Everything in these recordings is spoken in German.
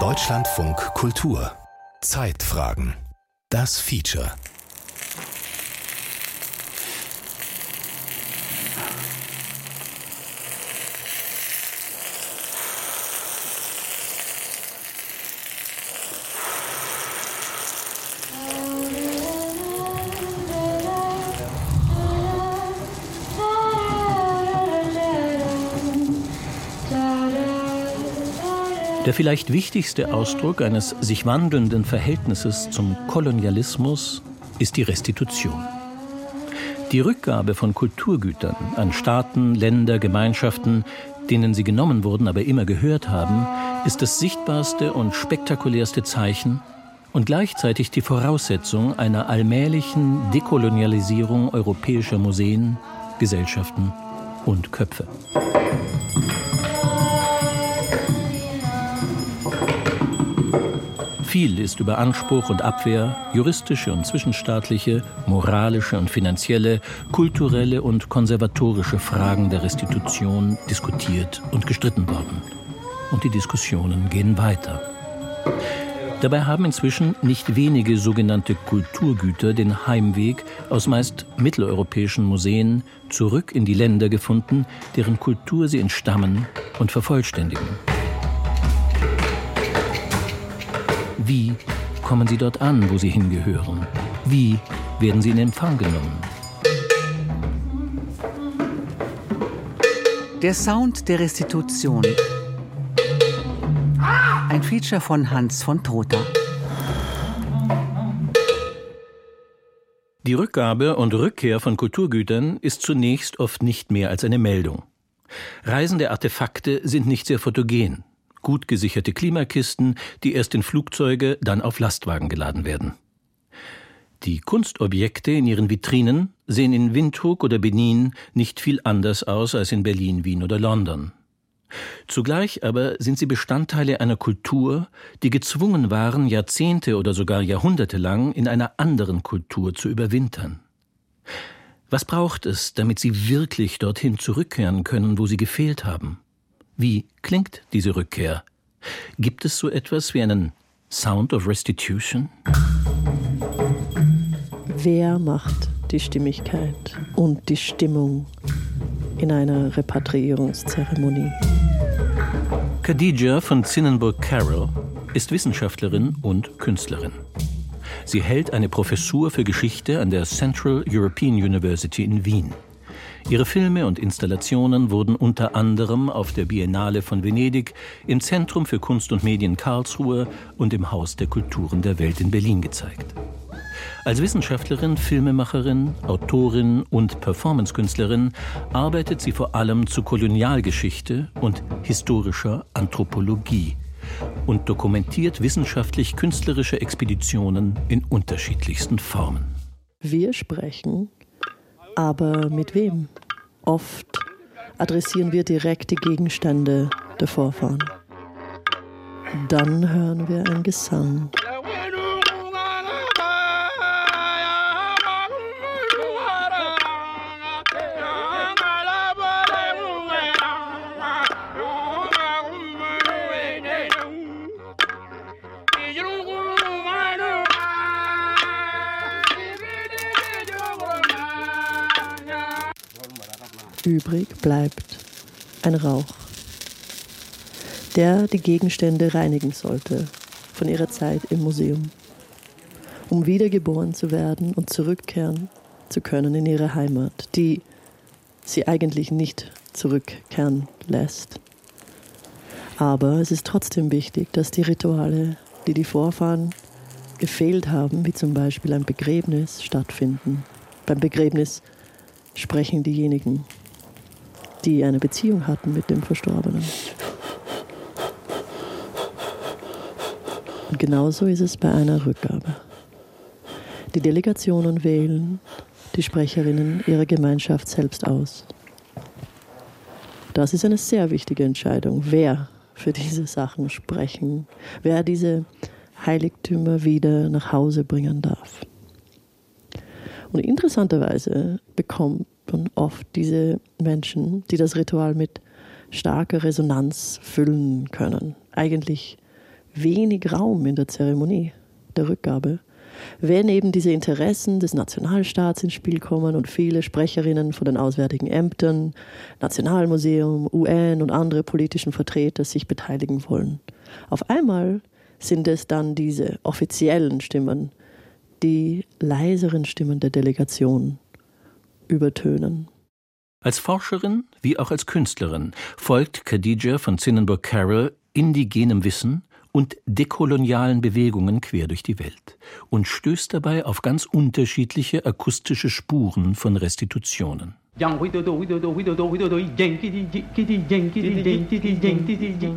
Deutschlandfunk Kultur. Zeitfragen. Das Feature Der vielleicht wichtigste Ausdruck eines sich wandelnden Verhältnisses zum Kolonialismus ist die Restitution. Die Rückgabe von Kulturgütern an Staaten, Länder, Gemeinschaften, denen sie genommen wurden, aber immer gehört haben, ist das sichtbarste und spektakulärste Zeichen und gleichzeitig die Voraussetzung einer allmählichen Dekolonialisierung europäischer Museen, Gesellschaften und Köpfe. Viel ist über Anspruch und Abwehr, juristische und zwischenstaatliche, moralische und finanzielle, kulturelle und konservatorische Fragen der Restitution diskutiert und gestritten worden. Und die Diskussionen gehen weiter. Dabei haben inzwischen nicht wenige sogenannte Kulturgüter den Heimweg aus meist mitteleuropäischen Museen zurück in die Länder gefunden, deren Kultur sie entstammen und vervollständigen. Wie kommen sie dort an, wo sie hingehören? Wie werden sie in Empfang genommen? Der Sound der Restitution. Ein Feature von Hans von Trotha. Die Rückgabe und Rückkehr von Kulturgütern ist zunächst oft nicht mehr als eine Meldung. Reisende Artefakte sind nicht sehr fotogen gut gesicherte Klimakisten, die erst in Flugzeuge, dann auf Lastwagen geladen werden. Die Kunstobjekte in ihren Vitrinen sehen in Windhoek oder Benin nicht viel anders aus als in Berlin, Wien oder London. Zugleich aber sind sie Bestandteile einer Kultur, die gezwungen waren, Jahrzehnte oder sogar Jahrhunderte lang in einer anderen Kultur zu überwintern. Was braucht es, damit sie wirklich dorthin zurückkehren können, wo sie gefehlt haben? Wie klingt diese Rückkehr? Gibt es so etwas wie einen Sound of Restitution? Wer macht die Stimmigkeit und die Stimmung in einer Repatriierungszeremonie? Khadija von Zinnenburg Carroll ist Wissenschaftlerin und Künstlerin. Sie hält eine Professur für Geschichte an der Central European University in Wien. Ihre Filme und Installationen wurden unter anderem auf der Biennale von Venedig, im Zentrum für Kunst und Medien Karlsruhe und im Haus der Kulturen der Welt in Berlin gezeigt. Als Wissenschaftlerin, Filmemacherin, Autorin und Performancekünstlerin arbeitet sie vor allem zu Kolonialgeschichte und historischer Anthropologie und dokumentiert wissenschaftlich-künstlerische Expeditionen in unterschiedlichsten Formen. Wir sprechen aber mit wem? Oft adressieren wir direkt die Gegenstände der Vorfahren. Dann hören wir ein Gesang. Übrig bleibt ein Rauch, der die Gegenstände reinigen sollte von ihrer Zeit im Museum, um wiedergeboren zu werden und zurückkehren zu können in ihre Heimat, die sie eigentlich nicht zurückkehren lässt. Aber es ist trotzdem wichtig, dass die Rituale, die die Vorfahren gefehlt haben, wie zum Beispiel ein Begräbnis, stattfinden. Beim Begräbnis sprechen diejenigen, die eine Beziehung hatten mit dem Verstorbenen. Und genauso ist es bei einer Rückgabe. Die Delegationen wählen die Sprecherinnen ihrer Gemeinschaft selbst aus. Das ist eine sehr wichtige Entscheidung, wer für diese Sachen sprechen, wer diese Heiligtümer wieder nach Hause bringen darf. Und interessanterweise bekommt man oft diese Menschen, die das Ritual mit starke Resonanz füllen können. Eigentlich wenig Raum in der Zeremonie der Rückgabe. Wenn eben diese Interessen des Nationalstaats ins Spiel kommen und viele Sprecherinnen von den auswärtigen Ämtern, Nationalmuseum, UN und andere politischen Vertreter sich beteiligen wollen. Auf einmal sind es dann diese offiziellen Stimmen, die leiseren Stimmen der Delegation übertönen. Als Forscherin wie auch als Künstlerin folgt Khadija von Zinnenburg Carroll indigenem Wissen und dekolonialen Bewegungen quer durch die Welt und stößt dabei auf ganz unterschiedliche akustische Spuren von Restitutionen.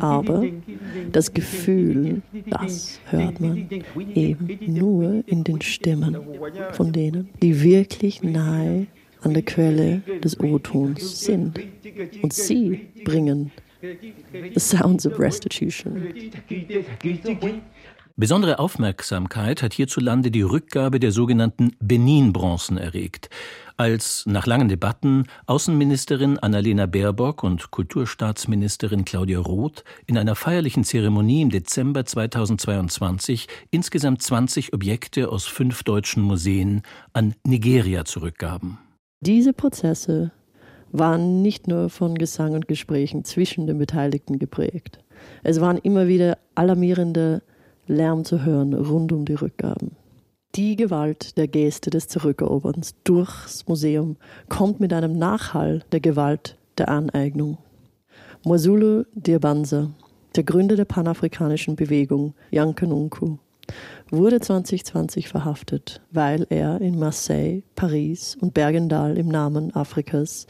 Aber das Gefühl, das hört man eben nur in den Stimmen von denen, die wirklich nahe an der Quelle des O-Tons sind. Und sie bringen the sounds of restitution. Besondere Aufmerksamkeit hat hierzulande die Rückgabe der sogenannten Benin-Bronzen erregt, als nach langen Debatten Außenministerin Annalena Baerbock und Kulturstaatsministerin Claudia Roth in einer feierlichen Zeremonie im Dezember 2022 insgesamt 20 Objekte aus fünf deutschen Museen an Nigeria zurückgaben. Diese Prozesse waren nicht nur von Gesang und Gesprächen zwischen den Beteiligten geprägt. Es waren immer wieder alarmierende Lärm zu hören rund um die Rückgaben. Die Gewalt der Geste des Zurückeroberns durchs Museum kommt mit einem Nachhall der Gewalt der Aneignung. Mwazulu Dirbanza, der Gründer der panafrikanischen Bewegung Yankanunku, wurde 2020 verhaftet, weil er in Marseille, Paris und Bergendal im Namen Afrikas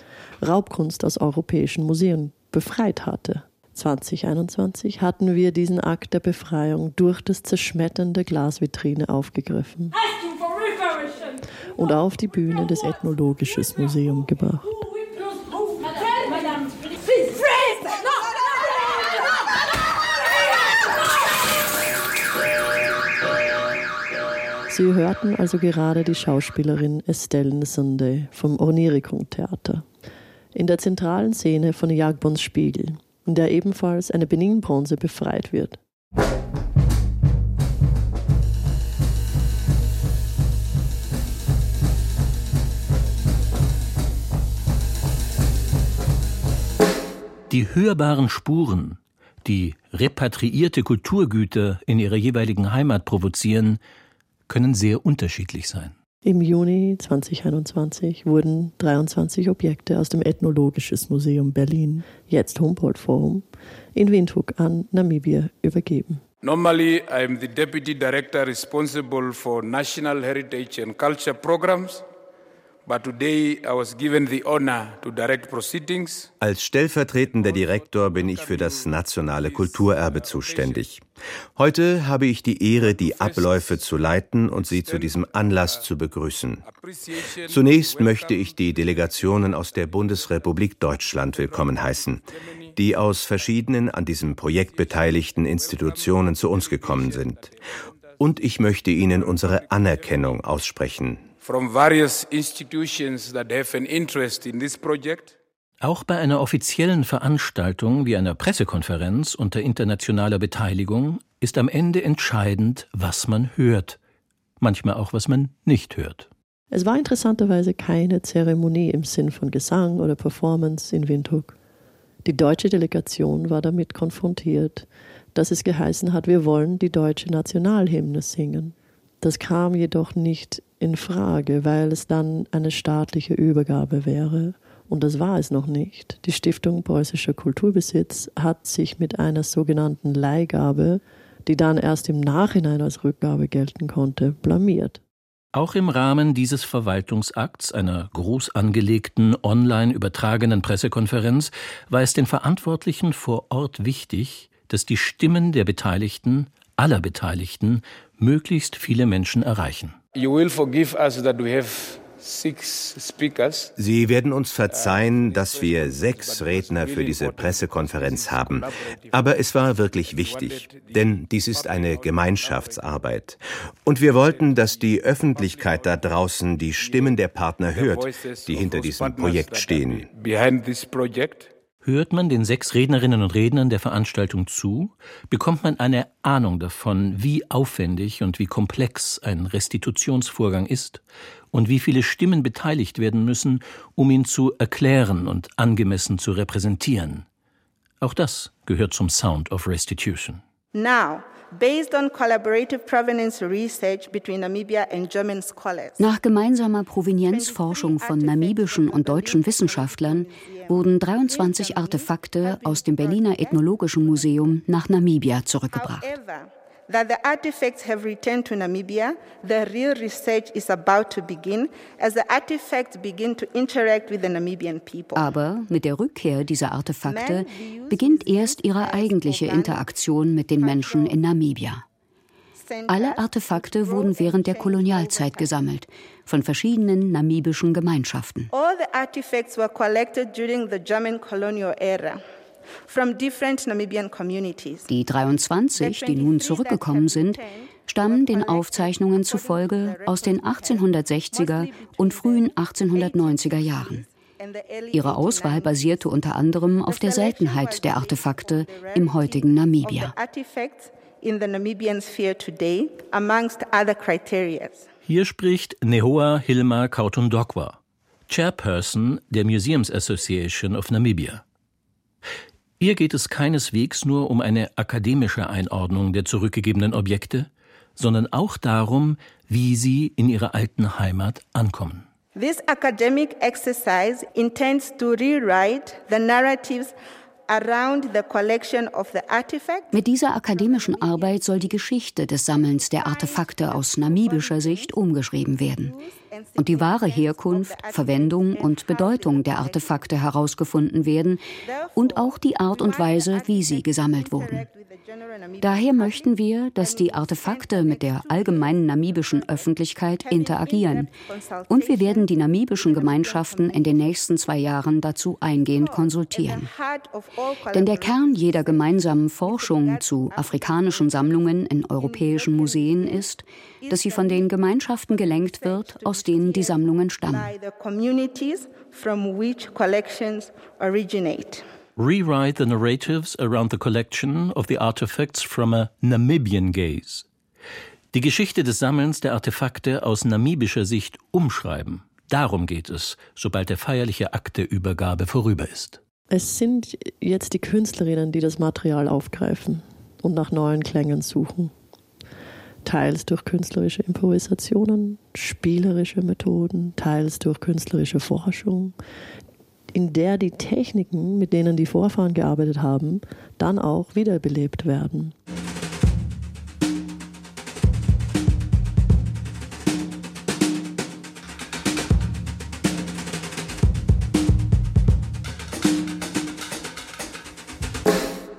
Raubkunst aus europäischen Museen befreit hatte. 2021 hatten wir diesen Akt der Befreiung durch das Zerschmettern der Glasvitrine aufgegriffen und auf die Bühne des Ethnologischen Museums gebracht. Sie hörten also gerade die Schauspielerin Estelle Nsende vom Ornirikung Theater in der zentralen Szene von Jagbons Spiegel, in der ebenfalls eine Benin-Bronze befreit wird. Die hörbaren Spuren, die repatriierte Kulturgüter in ihrer jeweiligen Heimat provozieren, können sehr unterschiedlich sein. Im Juni 2021 wurden 23 Objekte aus dem Ethnologischen Museum Berlin, jetzt Humboldt Forum, in Windhoek an Namibia übergeben. Normally, I am the deputy director responsible for national heritage and culture programs. Als stellvertretender Direktor bin ich für das nationale Kulturerbe zuständig. Heute habe ich die Ehre, die Abläufe zu leiten und Sie zu diesem Anlass zu begrüßen. Zunächst möchte ich die Delegationen aus der Bundesrepublik Deutschland willkommen heißen, die aus verschiedenen an diesem Projekt beteiligten Institutionen zu uns gekommen sind. Und ich möchte Ihnen unsere Anerkennung aussprechen from various institutions that have an interest in this project. Auch bei einer offiziellen Veranstaltung wie einer Pressekonferenz unter internationaler Beteiligung ist am Ende entscheidend, was man hört, manchmal auch, was man nicht hört. Es war interessanterweise keine Zeremonie im Sinn von Gesang oder Performance in Windhoek. Die deutsche Delegation war damit konfrontiert, dass es geheißen hat, wir wollen die deutsche Nationalhymne singen. Das kam jedoch nicht in Frage, weil es dann eine staatliche Übergabe wäre. Und das war es noch nicht. Die Stiftung Preußischer Kulturbesitz hat sich mit einer sogenannten Leihgabe, die dann erst im Nachhinein als Rückgabe gelten konnte, blamiert. Auch im Rahmen dieses Verwaltungsakts, einer groß angelegten, online übertragenen Pressekonferenz, war es den Verantwortlichen vor Ort wichtig, dass die Stimmen der Beteiligten, aller Beteiligten, möglichst viele Menschen erreichen. Sie werden uns verzeihen, dass wir sechs Redner für diese Pressekonferenz haben. Aber es war wirklich wichtig, denn dies ist eine Gemeinschaftsarbeit. Und wir wollten, dass die Öffentlichkeit da draußen die Stimmen der Partner hört, die hinter diesem Projekt stehen. Hört man den sechs Rednerinnen und Rednern der Veranstaltung zu, bekommt man eine Ahnung davon, wie aufwendig und wie komplex ein Restitutionsvorgang ist und wie viele Stimmen beteiligt werden müssen, um ihn zu erklären und angemessen zu repräsentieren. Auch das gehört zum Sound of Restitution. Now, based on collaborative provenance research between Namibia and German scholars. Nach gemeinsamer Provenienzforschung von namibischen und deutschen Wissenschaftlern wurden 23 Artefakte aus dem Berliner Ethnologischen Museum nach Namibia zurückgebracht. That the artifacts have returned to Namibia, the real research is about to begin as the artifacts begin to interact with the Namibian people. Aber mit der Rückkehr dieser Artefakte beginnt erst ihre eigentliche Interaktion mit den Menschen in Namibia. Alle Artefakte wurden während der Kolonialzeit gesammelt, von verschiedenen namibischen Gemeinschaften. All the artifacts were collected during the German colonial era. From different Namibian communities. Die 23, die nun zurückgekommen sind, stammen den Aufzeichnungen zufolge aus den 1860er und frühen 1890er Jahren. Ihre Auswahl basierte unter anderem auf der Seltenheit der Artefakte im heutigen Namibia. Hier spricht Nehoa Hilma Kautundokwa, Chairperson der Museums Association of Namibia. Ihr geht es keineswegs nur um eine akademische Einordnung der zurückgegebenen Objekte, sondern auch darum, wie sie in ihrer alten Heimat ankommen. This academic exercise intends to rewrite the narratives mit dieser akademischen Arbeit soll die Geschichte des Sammelns der Artefakte aus namibischer Sicht umgeschrieben werden und die wahre Herkunft, Verwendung und Bedeutung der Artefakte herausgefunden werden und auch die Art und Weise, wie sie gesammelt wurden. Daher möchten wir, dass die Artefakte mit der allgemeinen namibischen Öffentlichkeit interagieren. Und wir werden die namibischen Gemeinschaften in den nächsten zwei Jahren dazu eingehend konsultieren. Denn der Kern jeder gemeinsamen Forschung zu afrikanischen Sammlungen in europäischen Museen ist, dass sie von den Gemeinschaften gelenkt wird, aus denen die Sammlungen stammen. Rewrite the narratives around the collection of the artifacts from a Namibian gaze. Die Geschichte des Sammelns der Artefakte aus namibischer Sicht umschreiben. Darum geht es, sobald der feierliche Akt der Übergabe vorüber ist. Es sind jetzt die Künstlerinnen, die das Material aufgreifen und nach neuen Klängen suchen. Teils durch künstlerische Improvisationen, spielerische Methoden, teils durch künstlerische Forschung, in der die Techniken, mit denen die Vorfahren gearbeitet haben, dann auch wiederbelebt werden.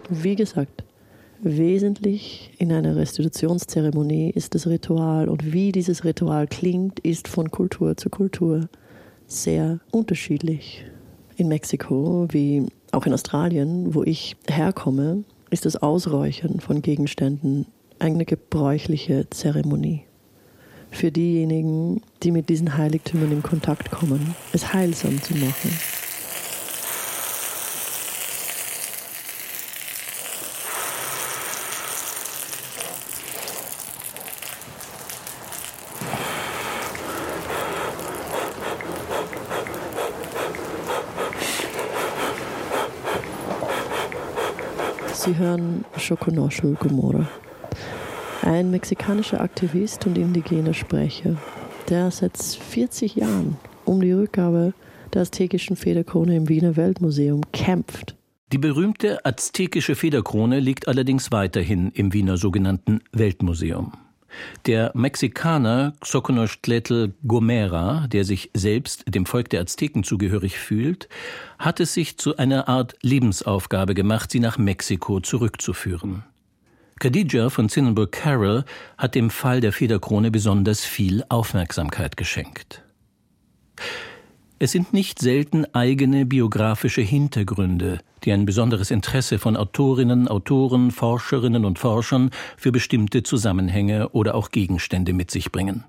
Wie gesagt, wesentlich in einer Restitutionszeremonie ist das Ritual und wie dieses Ritual klingt, ist von Kultur zu Kultur sehr unterschiedlich in Mexiko wie auch in Australien, wo ich herkomme, ist das Ausräuchern von Gegenständen eine gebräuchliche Zeremonie. Für diejenigen, die mit diesen Heiligtümern in Kontakt kommen, es heilsam zu machen. Sie hören Choconosho Gomorra. Ein mexikanischer Aktivist und indigener Sprecher, der seit 40 Jahren um die Rückgabe der aztekischen Federkrone im Wiener Weltmuseum kämpft. Die berühmte aztekische Federkrone liegt allerdings weiterhin im Wiener sogenannten Weltmuseum. Der Mexikaner Xoconochtletl Gomera, der sich selbst dem Volk der Azteken zugehörig fühlt, hat es sich zu einer Art Lebensaufgabe gemacht, sie nach Mexiko zurückzuführen. Khadija von Zinnenburg Carroll hat dem Fall der Federkrone besonders viel Aufmerksamkeit geschenkt. Es sind nicht selten eigene biografische Hintergründe, die ein besonderes Interesse von Autorinnen, Autoren, Forscherinnen und Forschern für bestimmte Zusammenhänge oder auch Gegenstände mit sich bringen.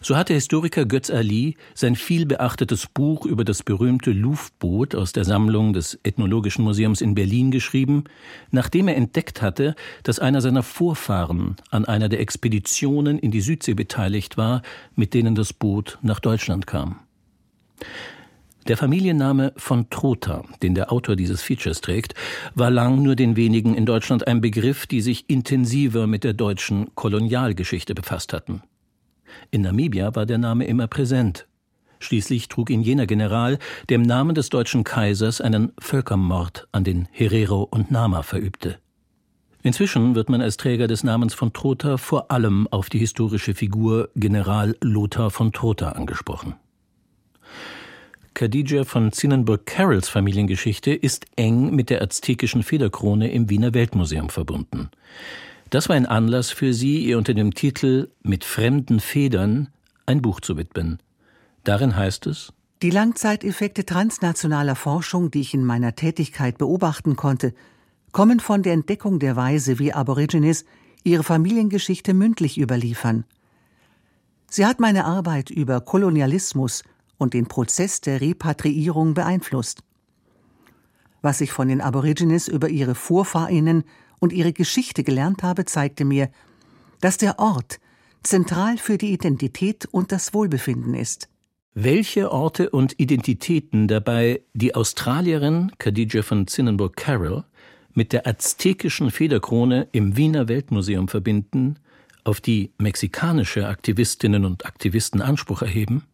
So hatte Historiker Götz Ali sein vielbeachtetes Buch über das berühmte Luftboot aus der Sammlung des Ethnologischen Museums in Berlin geschrieben, nachdem er entdeckt hatte, dass einer seiner Vorfahren an einer der Expeditionen in die Südsee beteiligt war, mit denen das Boot nach Deutschland kam. Der Familienname von Trotha, den der Autor dieses Features trägt, war lang nur den wenigen in Deutschland ein Begriff, die sich intensiver mit der deutschen Kolonialgeschichte befasst hatten. In Namibia war der Name immer präsent. Schließlich trug ihn jener General, der im Namen des deutschen Kaisers einen Völkermord an den Herero und Nama verübte. Inzwischen wird man als Träger des Namens von Trotha vor allem auf die historische Figur General Lothar von Trotha angesprochen. Khadija von Zinnenburg-Carrolls Familiengeschichte ist eng mit der aztekischen Federkrone im Wiener Weltmuseum verbunden. Das war ein Anlass für sie, ihr unter dem Titel Mit fremden Federn ein Buch zu widmen. Darin heißt es Die Langzeiteffekte transnationaler Forschung, die ich in meiner Tätigkeit beobachten konnte, kommen von der Entdeckung der Weise, wie Aborigines ihre Familiengeschichte mündlich überliefern. Sie hat meine Arbeit über Kolonialismus und den Prozess der Repatriierung beeinflusst. Was ich von den Aborigines über ihre Vorfahrinnen und ihre Geschichte gelernt habe, zeigte mir, dass der Ort zentral für die Identität und das Wohlbefinden ist. Welche Orte und Identitäten dabei die Australierin Khadija von Zinnenburg-Carroll mit der aztekischen Federkrone im Wiener Weltmuseum verbinden, auf die mexikanische Aktivistinnen und Aktivisten Anspruch erheben?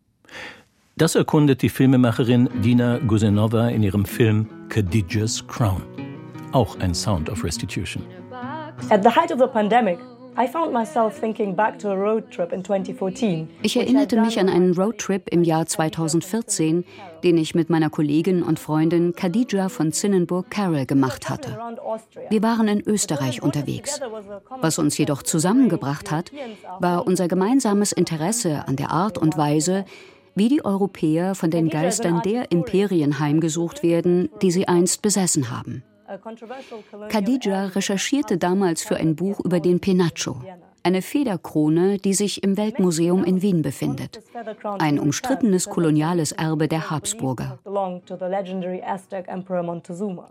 Das erkundet die Filmemacherin Dina Gusenova in ihrem Film Khadijas Crown auch ein Sound of Restitution. At the height of the pandemic, ich erinnerte mich an einen Roadtrip im Jahr 2014, den ich mit meiner Kollegin und Freundin Khadija von Zinnenburg-Carroll gemacht hatte. Wir waren in Österreich unterwegs. Was uns jedoch zusammengebracht hat, war unser gemeinsames Interesse an der Art und Weise, wie die Europäer von den Geistern der Imperien heimgesucht werden, die sie einst besessen haben. Khadija recherchierte damals für ein Buch über den Penacho, eine Federkrone, die sich im Weltmuseum in Wien befindet. Ein umstrittenes koloniales Erbe der Habsburger.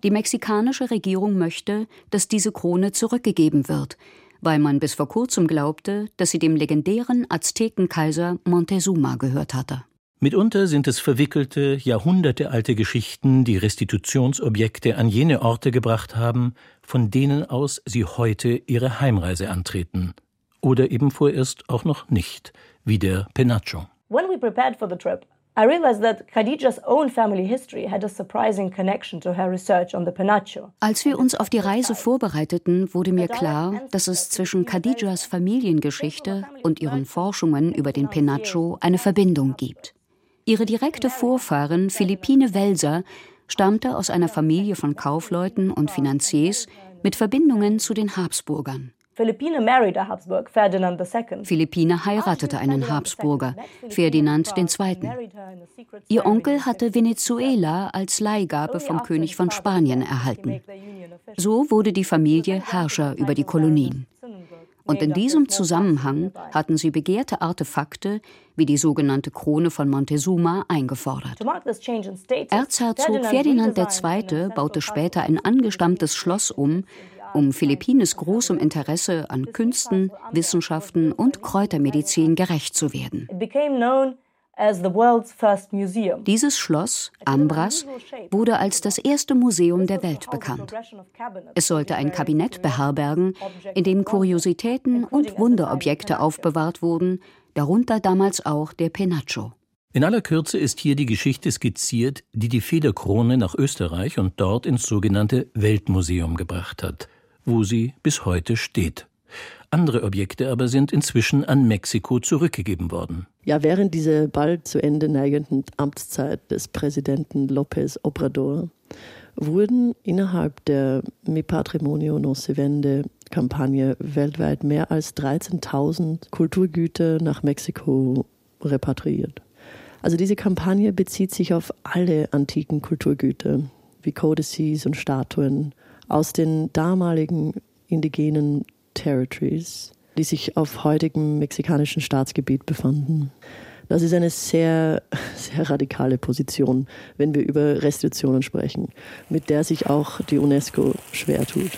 Die mexikanische Regierung möchte, dass diese Krone zurückgegeben wird, weil man bis vor kurzem glaubte, dass sie dem legendären Aztekenkaiser Montezuma gehört hatte. Mitunter sind es verwickelte, jahrhundertealte Geschichten, die Restitutionsobjekte an jene Orte gebracht haben, von denen aus sie heute ihre Heimreise antreten. Oder eben vorerst auch noch nicht, wie der Penacho. When we prepared for the trip, I realized that Khadija's own family history had a surprising connection to her research on the Penacho. Als wir uns auf die Reise vorbereiteten, wurde mir klar, dass es zwischen Khadijas Familiengeschichte und ihren Forschungen über den Penacho eine Verbindung gibt. Ihre direkte Vorfahrin Philippine Welser stammte aus einer Familie von Kaufleuten und Finanziers mit Verbindungen zu den Habsburgern. Philippine heiratete einen Habsburger, Ferdinand II. Ihr Onkel hatte Venezuela als Leihgabe vom König von Spanien erhalten. So wurde die Familie Herrscher über die Kolonien. Und in diesem Zusammenhang hatten sie begehrte Artefakte wie die sogenannte Krone von Montezuma eingefordert. Erzherzog Ferdinand II. baute später ein angestammtes Schloss um, um Philippines großem Interesse an Künsten, Wissenschaften und Kräutermedizin gerecht zu werden. Dieses Schloss, Ambras, wurde als das erste Museum der Welt bekannt. Es sollte ein Kabinett beherbergen, in dem Kuriositäten und Wunderobjekte aufbewahrt wurden, darunter damals auch der Penacho. In aller Kürze ist hier die Geschichte skizziert, die die Federkrone nach Österreich und dort ins sogenannte Weltmuseum gebracht hat, wo sie bis heute steht. Andere Objekte aber sind inzwischen an Mexiko zurückgegeben worden. Ja, während dieser bald zu Ende neigenden Amtszeit des Präsidenten López Obrador wurden innerhalb der Mi Patrimonio No Se Vende Kampagne weltweit mehr als 13.000 Kulturgüter nach Mexiko repatriiert. Also diese Kampagne bezieht sich auf alle antiken Kulturgüter wie Codices und Statuen aus den damaligen indigenen Territories die sich auf heutigem mexikanischen Staatsgebiet befanden. Das ist eine sehr, sehr radikale Position, wenn wir über Restitutionen sprechen, mit der sich auch die UNESCO schwer tut.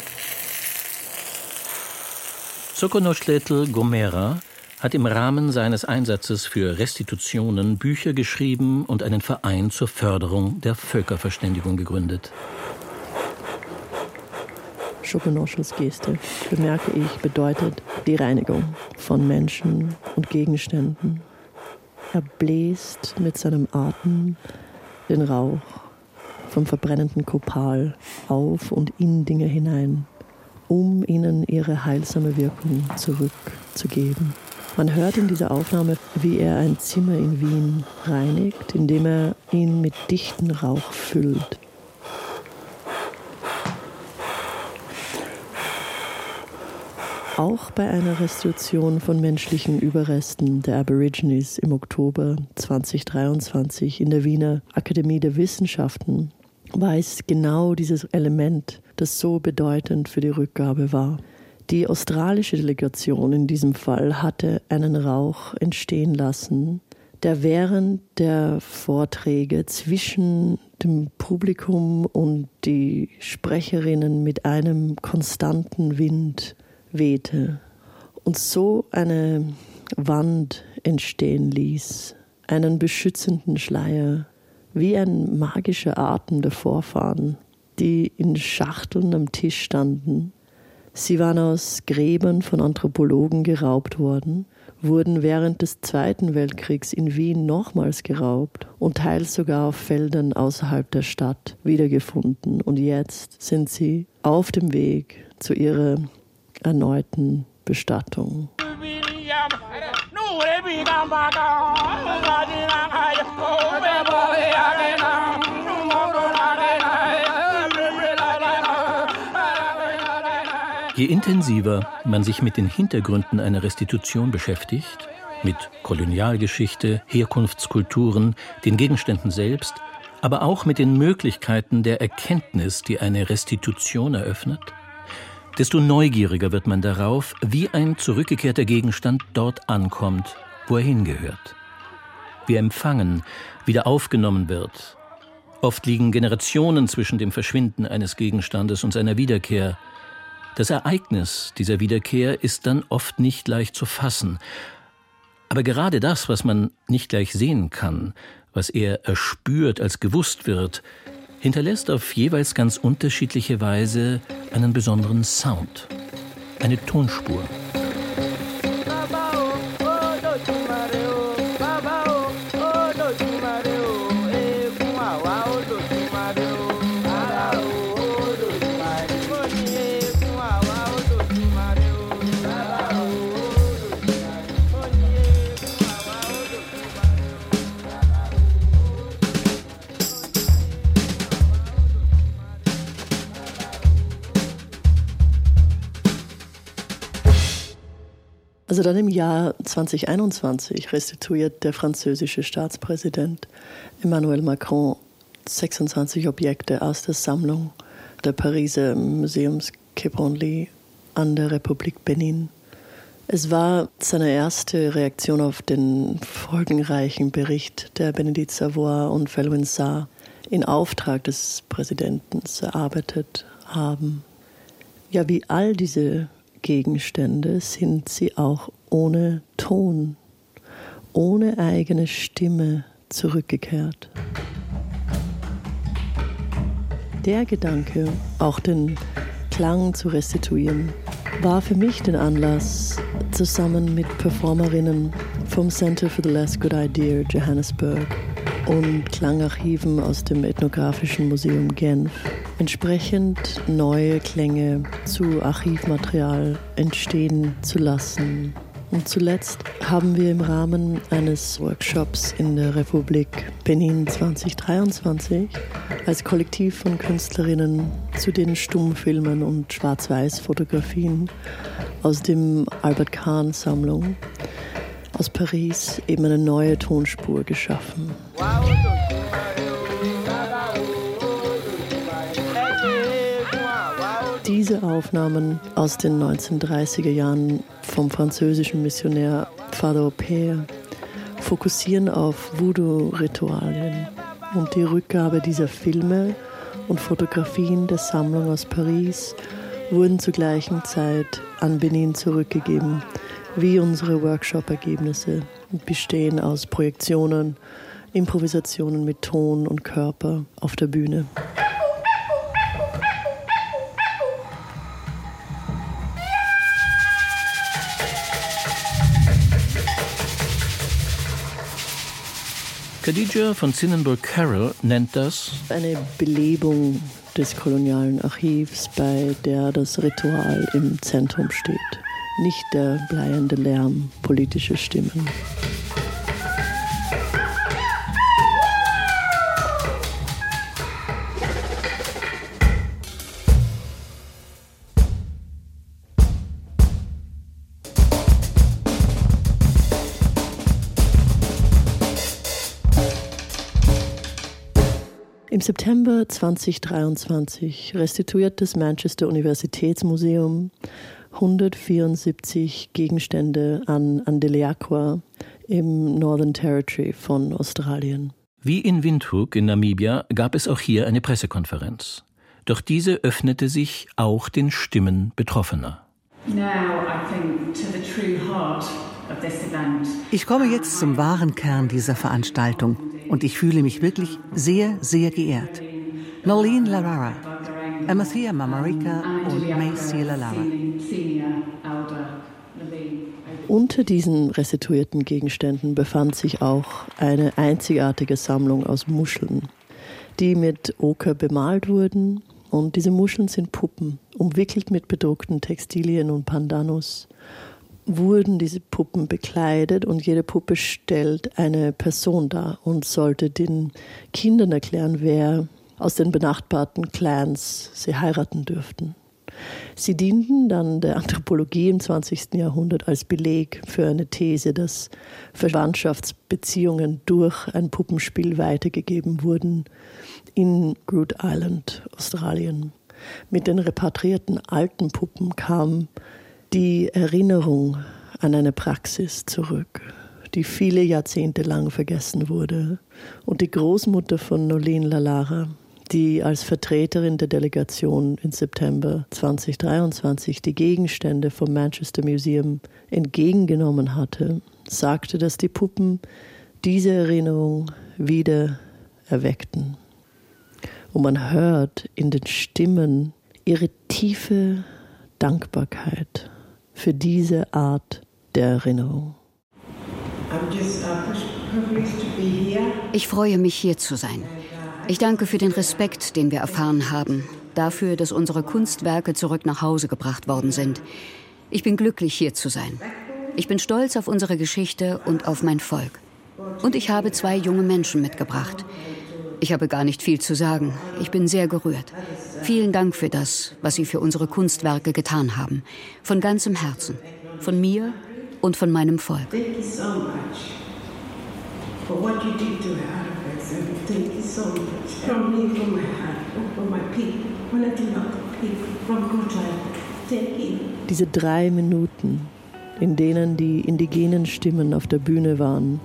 Sokonoschletl Gomera hat im Rahmen seines Einsatzes für Restitutionen Bücher geschrieben und einen Verein zur Förderung der Völkerverständigung gegründet. Schokonoschels Geste, bemerke ich, bedeutet die Reinigung von Menschen und Gegenständen. Er bläst mit seinem Atem den Rauch vom verbrennenden Kopal auf und in Dinge hinein, um ihnen ihre heilsame Wirkung zurückzugeben. Man hört in dieser Aufnahme, wie er ein Zimmer in Wien reinigt, indem er ihn mit dichten Rauch füllt. Auch bei einer Restitution von menschlichen Überresten der Aborigines im Oktober 2023 in der Wiener Akademie der Wissenschaften war es genau dieses Element, das so bedeutend für die Rückgabe war. Die australische Delegation in diesem Fall hatte einen Rauch entstehen lassen, der während der Vorträge zwischen dem Publikum und die Sprecherinnen mit einem konstanten Wind wehte und so eine Wand entstehen ließ, einen beschützenden Schleier, wie ein magischer Atem der Vorfahren, die in Schachteln am Tisch standen. Sie waren aus Gräbern von Anthropologen geraubt worden, wurden während des Zweiten Weltkriegs in Wien nochmals geraubt und teils sogar auf Feldern außerhalb der Stadt wiedergefunden. Und jetzt sind sie auf dem Weg zu ihrer erneuten Bestattung. Je intensiver man sich mit den Hintergründen einer Restitution beschäftigt, mit Kolonialgeschichte, Herkunftskulturen, den Gegenständen selbst, aber auch mit den Möglichkeiten der Erkenntnis, die eine Restitution eröffnet, desto neugieriger wird man darauf, wie ein zurückgekehrter Gegenstand dort ankommt, wo er hingehört. Wie empfangen, wieder aufgenommen wird. Oft liegen Generationen zwischen dem Verschwinden eines Gegenstandes und seiner Wiederkehr. Das Ereignis dieser Wiederkehr ist dann oft nicht leicht zu fassen. Aber gerade das, was man nicht gleich sehen kann, was er erspürt als gewusst wird, hinterlässt auf jeweils ganz unterschiedliche Weise einen besonderen Sound, eine Tonspur. Dann im Jahr 2021 restituiert der französische Staatspräsident Emmanuel Macron 26 Objekte aus der Sammlung der Pariser Museums Quai an der Republik Benin. Es war seine erste Reaktion auf den folgenreichen Bericht der Benedikt Savoy und Felwin Saar in Auftrag des Präsidenten erarbeitet haben. Ja, wie all diese Gegenstände sind sie auch ohne Ton, ohne eigene Stimme zurückgekehrt. Der Gedanke, auch den Klang zu restituieren, war für mich den Anlass, zusammen mit Performerinnen vom Center for the Last Good Idea Johannesburg und Klangarchiven aus dem Ethnografischen Museum Genf entsprechend neue Klänge zu Archivmaterial entstehen zu lassen. Und zuletzt haben wir im Rahmen eines Workshops in der Republik Benin 2023 als Kollektiv von Künstlerinnen zu den Stummfilmen und Schwarz-Weiß-Fotografien aus dem Albert Kahn Sammlung aus Paris eben eine neue Tonspur geschaffen. Diese Aufnahmen aus den 1930er Jahren vom französischen Missionär Father Père fokussieren auf Voodoo-Ritualien und die Rückgabe dieser Filme und Fotografien der Sammlung aus Paris wurden zur gleichen Zeit an Benin zurückgegeben, wie unsere Workshop-Ergebnisse bestehen aus Projektionen, Improvisationen mit Ton und Körper auf der Bühne. Khadija von Zinnenburg Carroll nennt das eine Belebung des kolonialen Archivs, bei der das Ritual im Zentrum steht, nicht der bleiende Lärm politischer Stimmen. Im September 2023 restituiert das Manchester Universitätsmuseum 174 Gegenstände an Andeliaqua im Northern Territory von Australien. Wie in Windhoek in Namibia gab es auch hier eine Pressekonferenz. Doch diese öffnete sich auch den Stimmen Betroffener. Ich komme jetzt zum wahren Kern dieser Veranstaltung und ich fühle mich wirklich sehr, sehr geehrt. Nolene Larara, Amathea Mamarika und Macy Lalara. Unter diesen restituierten Gegenständen befand sich auch eine einzigartige Sammlung aus Muscheln, die mit Oker bemalt wurden. Und diese Muscheln sind Puppen, umwickelt mit bedruckten Textilien und Pandanus wurden diese Puppen bekleidet und jede Puppe stellt eine Person dar und sollte den Kindern erklären, wer aus den benachbarten Clans sie heiraten dürften. Sie dienten dann der Anthropologie im 20. Jahrhundert als Beleg für eine These, dass Verwandtschaftsbeziehungen durch ein Puppenspiel weitergegeben wurden in Groot Island, Australien. Mit den repatriierten alten Puppen kam die Erinnerung an eine Praxis zurück, die viele Jahrzehnte lang vergessen wurde. Und die Großmutter von Nolene Lalara, die als Vertreterin der Delegation im September 2023 die Gegenstände vom Manchester Museum entgegengenommen hatte, sagte, dass die Puppen diese Erinnerung wieder erweckten. Und man hört in den Stimmen ihre tiefe Dankbarkeit für diese Art der Erinnerung. Ich freue mich, hier zu sein. Ich danke für den Respekt, den wir erfahren haben, dafür, dass unsere Kunstwerke zurück nach Hause gebracht worden sind. Ich bin glücklich, hier zu sein. Ich bin stolz auf unsere Geschichte und auf mein Volk. Und ich habe zwei junge Menschen mitgebracht. Ich habe gar nicht viel zu sagen. Ich bin sehr gerührt. Vielen Dank für das, was Sie für unsere Kunstwerke getan haben. Von ganzem Herzen. Von mir und von meinem Volk. Diese drei Minuten, in denen die indigenen Stimmen auf der Bühne waren,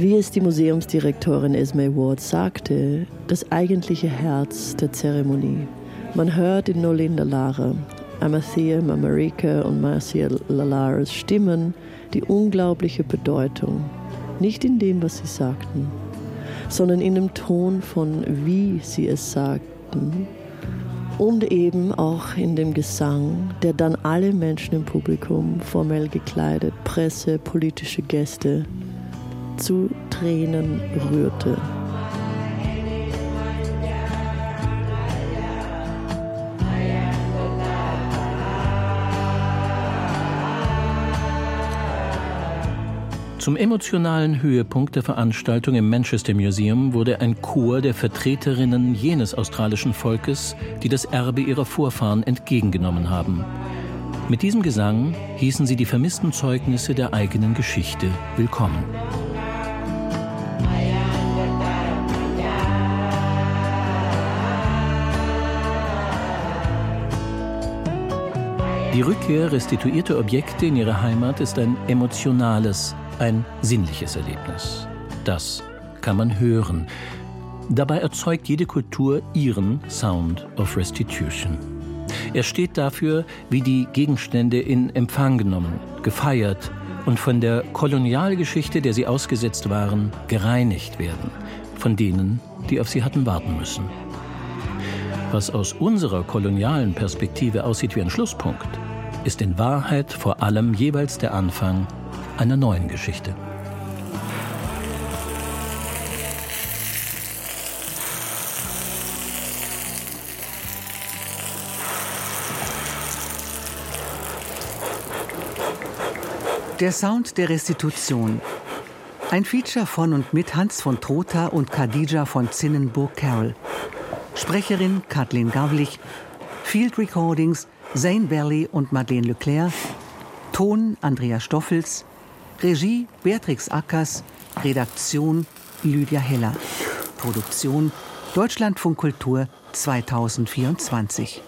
wie es die Museumsdirektorin Esme Ward sagte, das eigentliche Herz der Zeremonie. Man hört in Nolinda Lara, Amathea, Mamarika und Marcia Lalaras Stimmen die unglaubliche Bedeutung, nicht in dem, was sie sagten, sondern in dem Ton von wie sie es sagten und eben auch in dem Gesang, der dann alle Menschen im Publikum, formell gekleidet, Presse, politische Gäste, zu Tränen rührte. Zum emotionalen Höhepunkt der Veranstaltung im Manchester Museum wurde ein Chor der Vertreterinnen jenes australischen Volkes, die das Erbe ihrer Vorfahren entgegengenommen haben. Mit diesem Gesang hießen sie die vermissten Zeugnisse der eigenen Geschichte willkommen. Die Rückkehr restituierter Objekte in ihre Heimat ist ein emotionales, ein sinnliches Erlebnis. Das kann man hören. Dabei erzeugt jede Kultur ihren Sound of Restitution. Er steht dafür, wie die Gegenstände in Empfang genommen, gefeiert und von der Kolonialgeschichte, der sie ausgesetzt waren, gereinigt werden, von denen, die auf sie hatten warten müssen. Was aus unserer kolonialen Perspektive aussieht wie ein Schlusspunkt, ist in Wahrheit vor allem jeweils der Anfang einer neuen Geschichte. Der Sound der Restitution. Ein Feature von und mit Hans von Trotha und Khadija von Zinnenburg-Carroll. Sprecherin Kathleen Gavlich. Field Recordings Zane Berley und Madeleine Leclerc. Ton Andrea Stoffels. Regie Beatrix Ackers. Redaktion Lydia Heller. Produktion Deutschlandfunk Kultur 2024.